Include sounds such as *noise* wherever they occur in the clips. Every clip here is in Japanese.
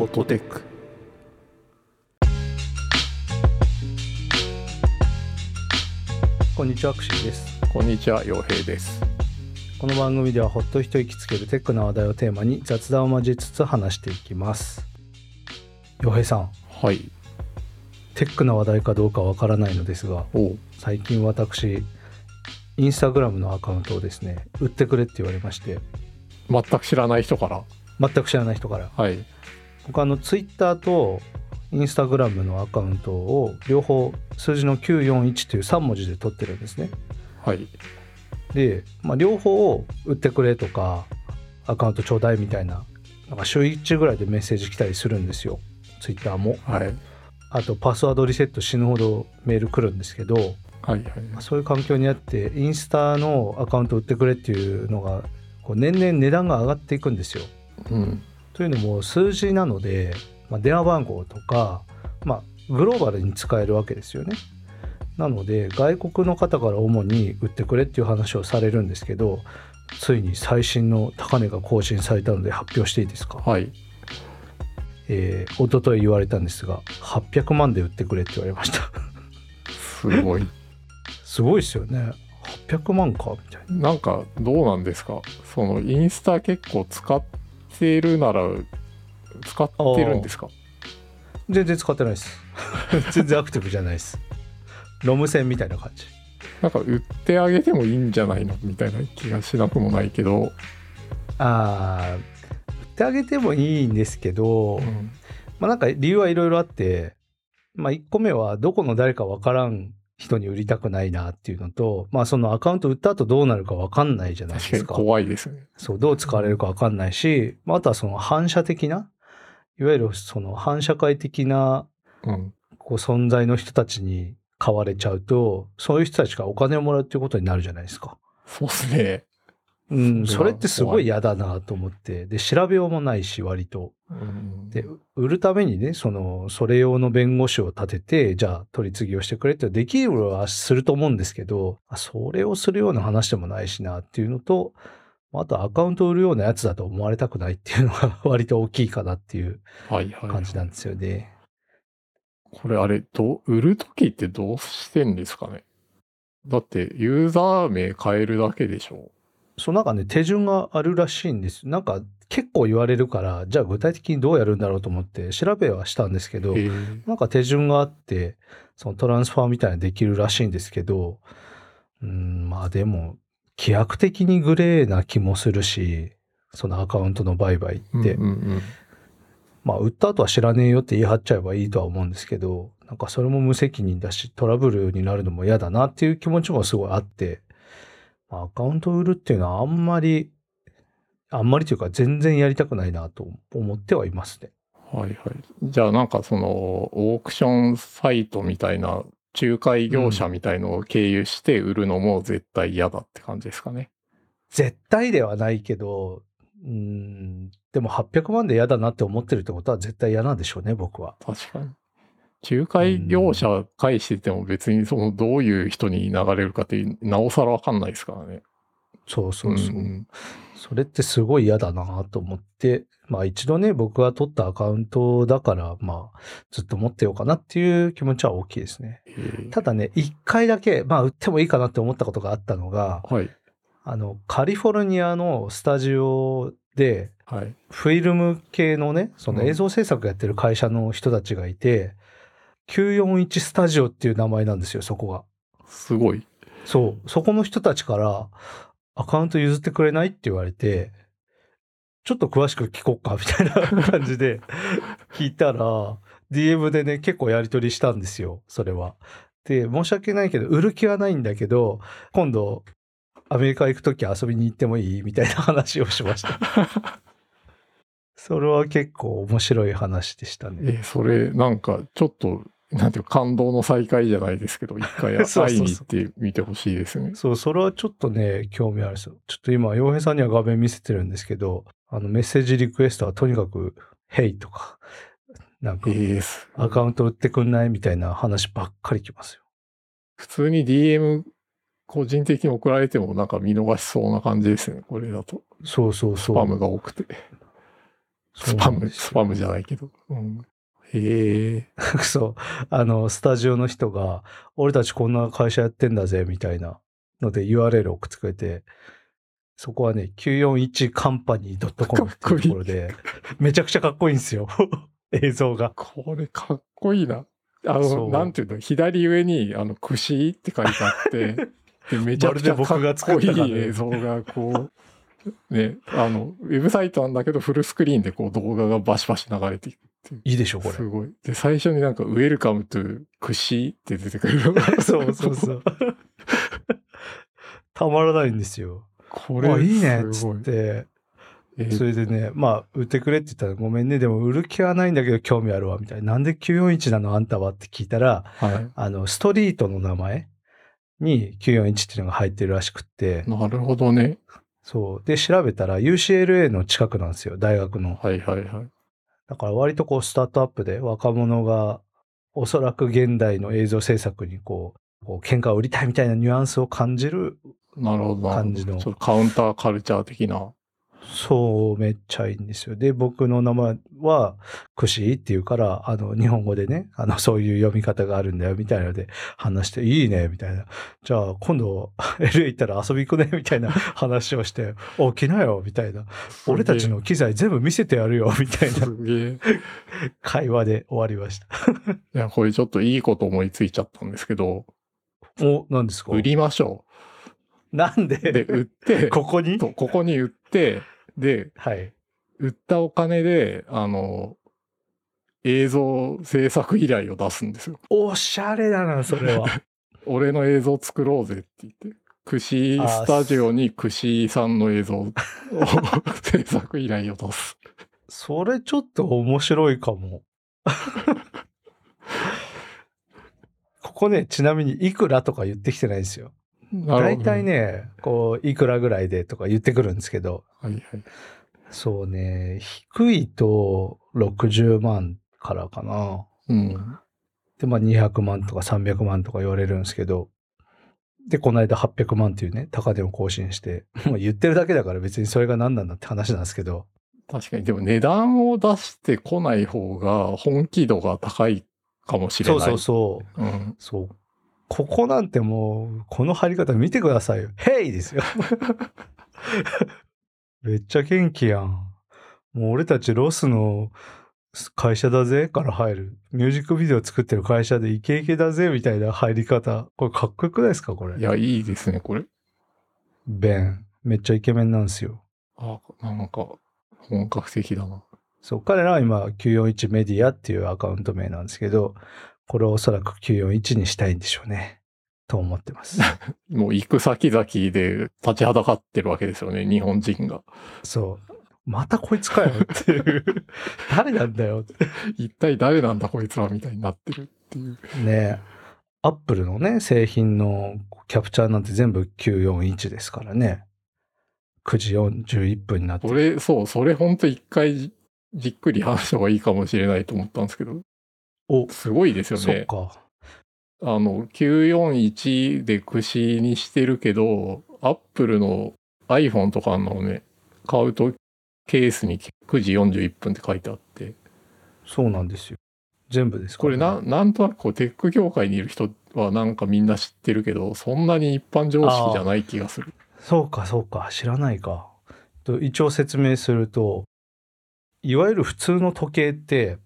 フォトテックこんにちは、アクシーです。こんにちは陽平です。この番組ではほっと一息つけるテックな話題をテーマに雑談を交えつつ話していきます。洋平さん、はい。テックな話題かどうかわからないのですが、お最近私、インスタグラムのアカウントをですね、売ってくれって言われまして、全く知らない人から。全く知らない人から。はい僕あの、ツイッターとインスタグラムのアカウントを両方数字の941という3文字で取ってるんですね。はい。で、まあ、両方を売ってくれとかアカウントちょうだいみたいななんか週1ぐらいでメッセージ来たりするんですよ。ツイッターも。はい。あとパスワードリセット死ぬほどメール来るんですけど、はいはい。まあそういう環境にあってインスタのアカウント売ってくれっていうのがこう年々値段が上がっていくんですよ。うんというのも数字なので、まあ、電話番号とか、まあ、グローバルに使えるわけですよね。なので外国の方から主に売ってくれっていう話をされるんですけどついに最新の高値が更新されたので発表していいですか、はい。えー、一昨日言われたんですが800万で売ってくれって言われました。すごい。*laughs* すごいですよね。800万かみたいな。なんかどうなんですか？そのインスタ結構使ってるなら使ってるんですか？全然使ってないです。*laughs* 全然アクティブじゃないです。ロム線みたいな感じ。なんか売ってあげてもいいんじゃないの？みたいな気がしなくもないけど、あー売ってあげてもいいんですけど、うん。まあなんか理由はいろいろあって、まあ1個目はどこの誰かわからん人に売りたくないなっていうのと、まあそのアカウント売った後どうなるかわかんないじゃないですか。怖いですねそう、どう使われるかわかんないし、まああとはその反射的な、いわゆるその反社会的なうんこう存在の人たちに買われちゃうと、そういう人たちがお金をもらうっていうことになるじゃないですか。そうですね、うん、それってすごい嫌だなと思って。で、調べようもないし、割と。うん、で、売るためにね、その、それ用の弁護士を立てて、じゃあ取り次ぎをしてくれってできるはすると思うんですけど、あそれをするような話でもないしなっていうのと、あとアカウントを売るようなやつだと思われたくないっていうのが *laughs* 割と大きいかなっていうはいはい、感じなんですよね。これあれ、どう、売るときってどうしてんですかね？だって、ユーザー名変えるだけでしょそうなんかね、手順があるらしいんです。なんか結構言われるから、じゃあ具体的にどうやるんだろうと思って調べはしたんですけど、なんか手順があって、そのトランスファーみたいなのできるらしいんですけど、うん、まあでも、規約的にグレーな気もするし、そのアカウントの売買って、うんうんうん。まあ売った後は知らねえよって言い張っちゃえばいいとは思うんですけど、なんかそれも無責任だし、トラブルになるのも嫌だなっていう気持ちもすごいあって、まあアカウント売るっていうのはあんまり、あんまりというか全然やりたくないなと思ってはいますね。はいはい。じゃあなんかその、オークションサイトみたいな、仲介業者みたいのを経由して売るのも絶対嫌だって感じですかね。絶対ではないけど、うん、でも800万で嫌だなって思ってるってことは絶対嫌なんでしょうね、僕は。確かに。仲介業者介してても別にそのどういう人に流れるかってなおさらわかんないですからね。そうそうそう。んそれってすごい嫌だなと思って、まあ一度ね、僕が取ったアカウントだから、まあずっと持ってようかなっていう気持ちは大きいですね。ただね、一回だけ、まあ売ってもいいかなって思ったことがあったのが、はい。あの、カリフォルニアのスタジオで、はい。フィルム系のね、そのうん映像制作やってる会社の人たちがいて、941スタジオっていう名前なんですよ、そこが。すごい。そう、そこの人たちからアカウント譲ってくれないって言われて、ちょっと詳しく聞こっかみたいな *laughs* 感じで聞いたら、DM でね、結構やり取りしたんですよ、それは。で、申し訳ないけど、売る気はないんだけど、今度、アメリカ行くとき遊びに行ってもいい？みたいな話をしました。*laughs* それは結構面白い話でしたね。え、それなんかちょっと、なんていうか感動の再会じゃないですけど、一回 *laughs* 会いに行ってみてほしいですね。そう、それはちょっとね、興味あるんですよ。ちょっと今、洋平さんには画面見せてるんですけど、あの、メッセージリクエストはとにかく、Hey とか、なんかアカウント売ってくんない？みたいな話ばっかりきますよ。普通に DM 個人的に送られてもなんか見逃しそうな感じですね、これだと。そうそうそう。スパムが多くて。スパム、スパムじゃないけど。うん、へえ。*laughs* そう。あの、スタジオの人が、俺たちこんな会社やってんだぜ、みたいなので URL 送ってくれて、そこはね、941カンパニー .com っていうところで、めちゃくちゃかっこいいんですよ。*laughs* 映像が。これかっこいいな。あの、なんていうの、左上に、あの、串って書いてあって、で *laughs* めちゃくちゃかっこいい映像が、こう、ね、あの、ウェブサイトなんだけど、フルスクリーンでこう動画がバシバシ流れていくいう。いいでしょ、これ。すごい。で、最初になんか、 Welcome to 941って出てくるのがそうそうそう。たまらないんですよ。これ、あ、いいね、っつって。えそれでね、まあ、売ってくれって言ったら、ごめんね、でも売る気はないんだけど興味あるわ、みたいな。なんで941なのあんたはって聞いたら、はい。あの、ストリートの名前に941っていうのが入ってるらしくって、なるほどね。そう。で、調べたら UCLA の近くなんですよ、大学の。はいはいはい。だから割とこう、スタートアップで若者が、おそらく現代の映像制作にこう、こう喧嘩を売りたいみたいなニュアンスを感じるなるほどな。感じのカウンターカルチャー的な。そう、めっちゃいいんですよ。で、僕の名前は、クシっていうから、あの、日本語でね、あの、そういう読み方があるんだよ、みたいなので話して、いいね、みたいな。じゃあ、今度、LA 行ったら遊び行くね、みたいな話をして、お、来なよ、みたいな。俺たちの機材全部見せてやるよ、みたいな。会話で終わりました。いや、これちょっといいこと思いついちゃったんですけど、お、何ですか？売りましょなんう。で、で、売って、ここに？ここに売って、で、はい。売ったお金で、あの、映像制作依頼を出すんですよ。おしゃれだな、それは。*laughs* 俺の映像作ろうぜって言って。串スタジオに串さんの映像を制作依頼を出す。それちょっと面白いかも。*laughs* ここね、ちなみにいくらとか言ってきてないんですよ。大体。ね、こう、いくらぐらいでとか言ってくるんですけど、はいはい。そうね、低いと60万からかな。うん。で、まあ200万とか300万とか言われるんですけど、で、この間800万っていうね、高値を更新して、*laughs* もう言ってるだけだから別にそれが何なんだって話なんですけど、確かに、でも値段を出してこない方が本気度が高いかもしれない。そうそうそう。うん。そう。ここなんてもう、この入り方見てくださいよ。ヘイですよ。*laughs* めっちゃ元気やん。もう俺たちロスの会社だぜから入る。ミュージックビデオ作ってる会社でイケイケだぜみたいな入り方。これかっこよくないですかこれ？いや、いいですね、これ。ベン。めっちゃイケメンなんですよ。あ、なんか、本格的だな。そう、彼らは今941メディアっていうアカウント名なんですけど、これをおそらく941にしたいんでしょうね。と思ってます。*laughs* もう行く先々で立ちはだかってるわけですよね、日本人が。そう。またこいつかよっていう。*laughs* 誰なんだよって。一体誰なんだこいつらみたいになってるっていう。ねアップルのね、製品のキャプチャーなんて全部941ですからね。9時41分になってそれ、そう、それほんと一回じじっくり話した方がいいかもしれないと思ったんですけど、お、すごいですよね。そっか。あの、941で串にしてるけど、アップルの iPhone とかのね、買うとケースに9時41分って書いてあって、そうなんですよ。全部ですからこれな、なんとなくこうテック業界にいる人はなんかみんな知ってるけど、そんなに一般常識じゃない気がする。そうか、そうか。知らないか。と一応説明すると、いわゆる普通の時計って、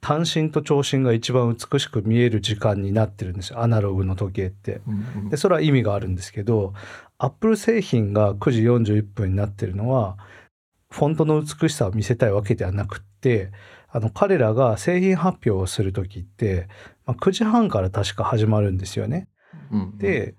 単身と長身が一番美しく見える時間になってるんですよ。アナログの時計って。うんうんで、それは意味があるんですけど、アップル製品が9時41分になってるのは、フォントの美しさを見せたいわけではなくって、あの、彼らが製品発表をするときって、まあ、9時半から確か始まるんですよね。うんうん、で、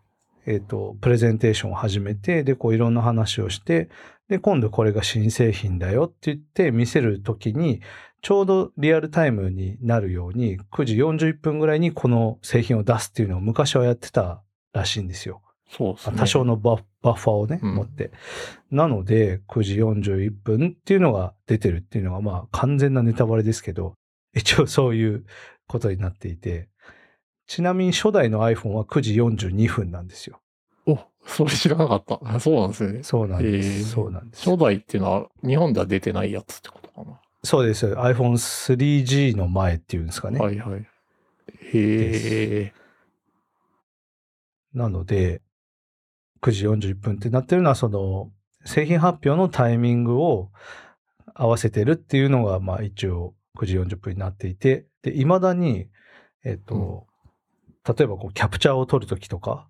えっ、と、プレゼンテーションを始めて、で、こういろんな話をして、で、今度これが新製品だよって言って見せるときに、ちょうどリアルタイムになるように、9時41分ぐらいにこの製品を出すっていうのを昔はやってたらしいんですよ。そうですね。多少のバッバッファーをね、うん持って。なので、9時41分っていうのが出てるっていうのが、まあ、完全なネタバレですけど、一応そういうことになっていて、ちなみに初代の iPhone は9時42分なんですよ。お、それ知らなかった。あそうなんですよね。そうなんです。へーそうなんです。初代っていうのは日本では出てないやつってことかな。そうです。iPhone3G の前っていうんですかね。はいはい。へえ。なので、9時41分ってなってるのは、その、製品発表のタイミングを合わせてるっていうのが、まあ一応9時40分になっていて、で、未だに、えっと、例えばこうキャプチャーを取るときとか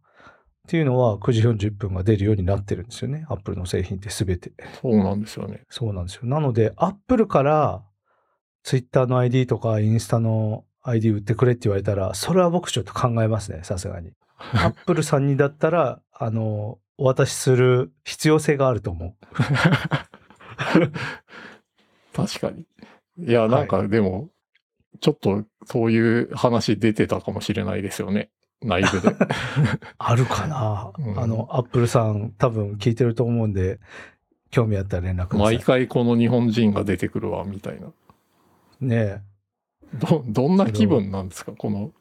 っていうのは9時41分が出るようになってるんですよね。Apple の製品ってすべて。そうなんですよね。そうなんですよ。なので、Apple から Twitter の ID とかインスタの ID 売ってくれって言われたら、それは僕ちょっと考えますね、さすがに。*laughs* Apple さんにだったら、あの、お渡しする必要性があると思う。確かに。いや、なんかでも、ちょっとそういう話出てたかもしれないですよね。内部で。*laughs* あるかな、うんあの、Apple さん多分聞いてると思うんで、興味あったら連絡ください。毎回この日本人が出てくるわ、みたいな。ねど、どんな気分なんですか？この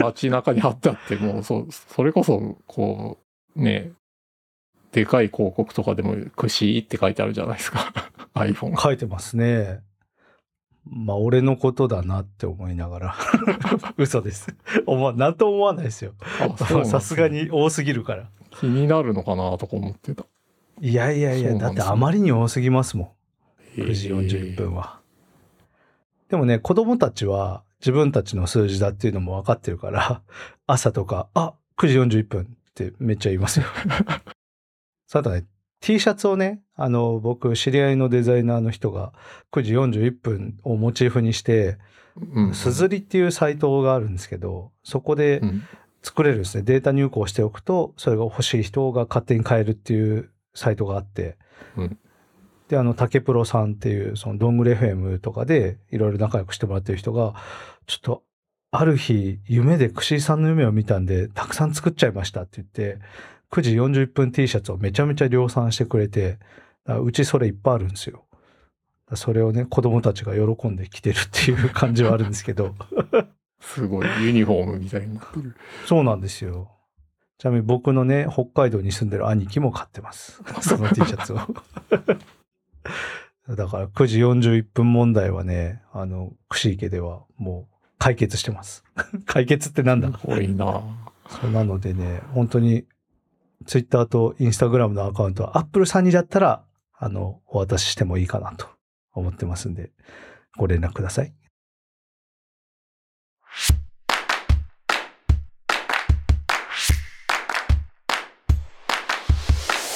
街中に貼ってあって、もうそ、それこそ、こう、ね、でかい広告とかでも、くしって書いてあるじゃないですか。*laughs* iPhone え、。書いてますね。まあ、俺のことだなって思いながら。*laughs* 嘘です。思わ、なんとも思わないですよ。さすがに多すぎるから。気になるのかなとか思ってた。いやいやいや、ねだってあまりに多すぎますもん。9時へー41分は。でもね、子供たちは自分たちの数字だっていうのも分かってるから、朝とか、あ、9時41分ってめっちゃ言いますよ。*laughs* さだね、T シャツをね、あの、僕、知り合いのデザイナーの人が9時41分をモチーフにして、うん。すずりっていうサイトがあるんですけど、そこでうん。作れるですね、データ入稿しておくと、それが欲しい人が勝手に買えるっていうサイトがあって、うんで、あの、竹プロさんっていう、その、どんぐり FM とかで、いろいろ仲良くしてもらってる人が、ちょっと、ある日、夢で串井さんの夢を見たんで、たくさん作っちゃいましたって言って、9時40分 T シャツをめちゃめちゃ量産してくれて、うちそれいっぱいあるんですよ。それをね、子供たちが喜んで着てるっていう感じはあるんですけど、*laughs* すごい、ユニフォームみたいになってる。そうなんですよ。ちなみに僕のね、北海道に住んでる兄貴も買ってます。*laughs* その T シャツを。だから9時41分問題はね、あの、串池ではもう解決してます。*laughs* 解決ってなんだ？すごいなそうなのでね、本当に Twitter と Instagram のアカウントは Apple さんにだったら、あの、お渡ししてもいいかなと思ってますんで、ご連絡ください。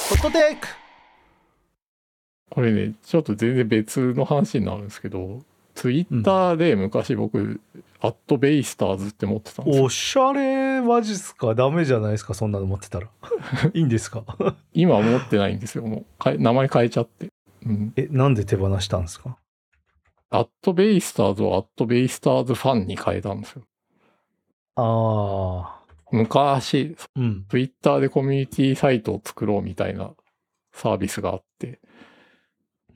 ホットテイクこれね、ちょっと全然別の話になるんですけど、ツイッターで昔僕、アットベイスターズって持ってたんですよ。おしゃれマジっすか？ダメじゃないですか？そんなの持ってたら。*laughs* いいんですか？今は持ってないんですよ。もう名前変えちゃって。うん。え、なんで手放したんですか？アットベイスターズをアットベイスターズファンに変えたんですよ。ああ、昔、うん。ツイッターでコミュニティサイトを作ろうみたいなサービスがあって、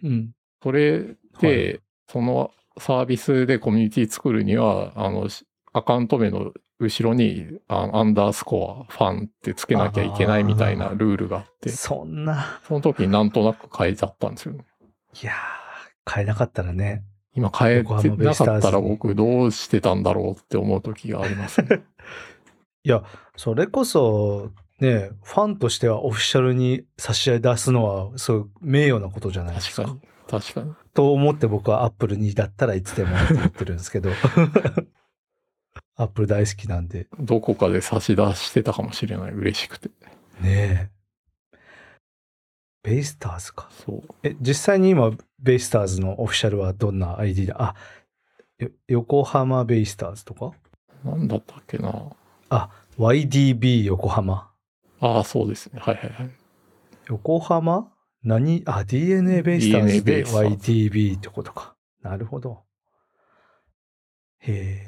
うん。それはで、そのサービスでコミュニティ作るには、あの、しアカウント名の後ろにあアンダースコア、ファンってつけなきゃいけないみたいなルールがあって、そんな。その時になんとなく変えちゃったんですよね。いやー、買えなかったらね。今変えてなかったら僕どうしてたんだろうって思う時がありますね。*laughs* いや、それこそ、ね、ファンとしてはオフィシャルに差し出すのは、そう、名誉なことじゃないですか。確かに。確かに。と思って僕はアップルにだったらいつでもって言ってるんですけど。アップル大好きなんで。どこかで差し出してたかもしれない。嬉しくて。ねえ。ベイスターズか。そう。え、実際に今、ベイスターズのオフィシャルはどんな ID だあ、よ横浜ベイスターズとか？なんだったっけな。?YDB 横浜。ああ、そうですね。はいはいはい。横浜？何？あ、DNA ベイスターズでイスターズ YDB ってことか。なるほど。へえ。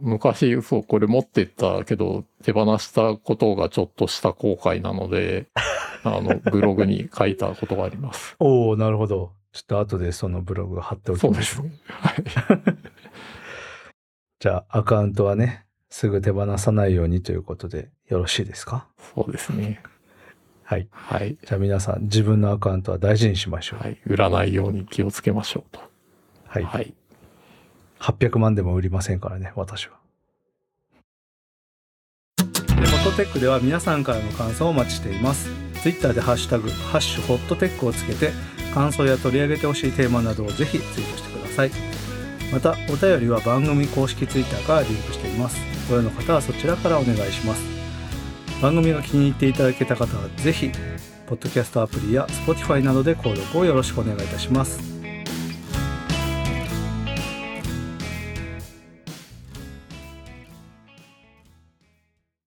昔、そう、これ持ってったけど、手放したことがちょっとした後悔なので、*laughs* あの、ブログに書いたことがあります。*laughs* おおなるほど。ちょっと後でそのブログ貼っておきそうましょう。ですね。はい。*laughs* じゃあ、アカウントはね、すぐ手放さないようにということでよろしいですか？そうですね。はい。はい。じゃあ皆さん、自分のアカウントは大事にしましょう。はい。売らないように気をつけましょうと。はい。はい。800万でも売りませんからね、私は。フォトテックでは皆さんからの感想をお待ちしています。ツイッターでハッシュタグ、ハッシュホットテックをつけて、感想や取り上げてほしいテーマなどをぜひツイートしてください。また、お便りは番組公式ツイッターからリンクしています。ご用の方はそちらからお願いします。番組が気に入っていただけた方はぜひ、ポッドキャストアプリや Spotify などで購読をよろしくお願いいたします。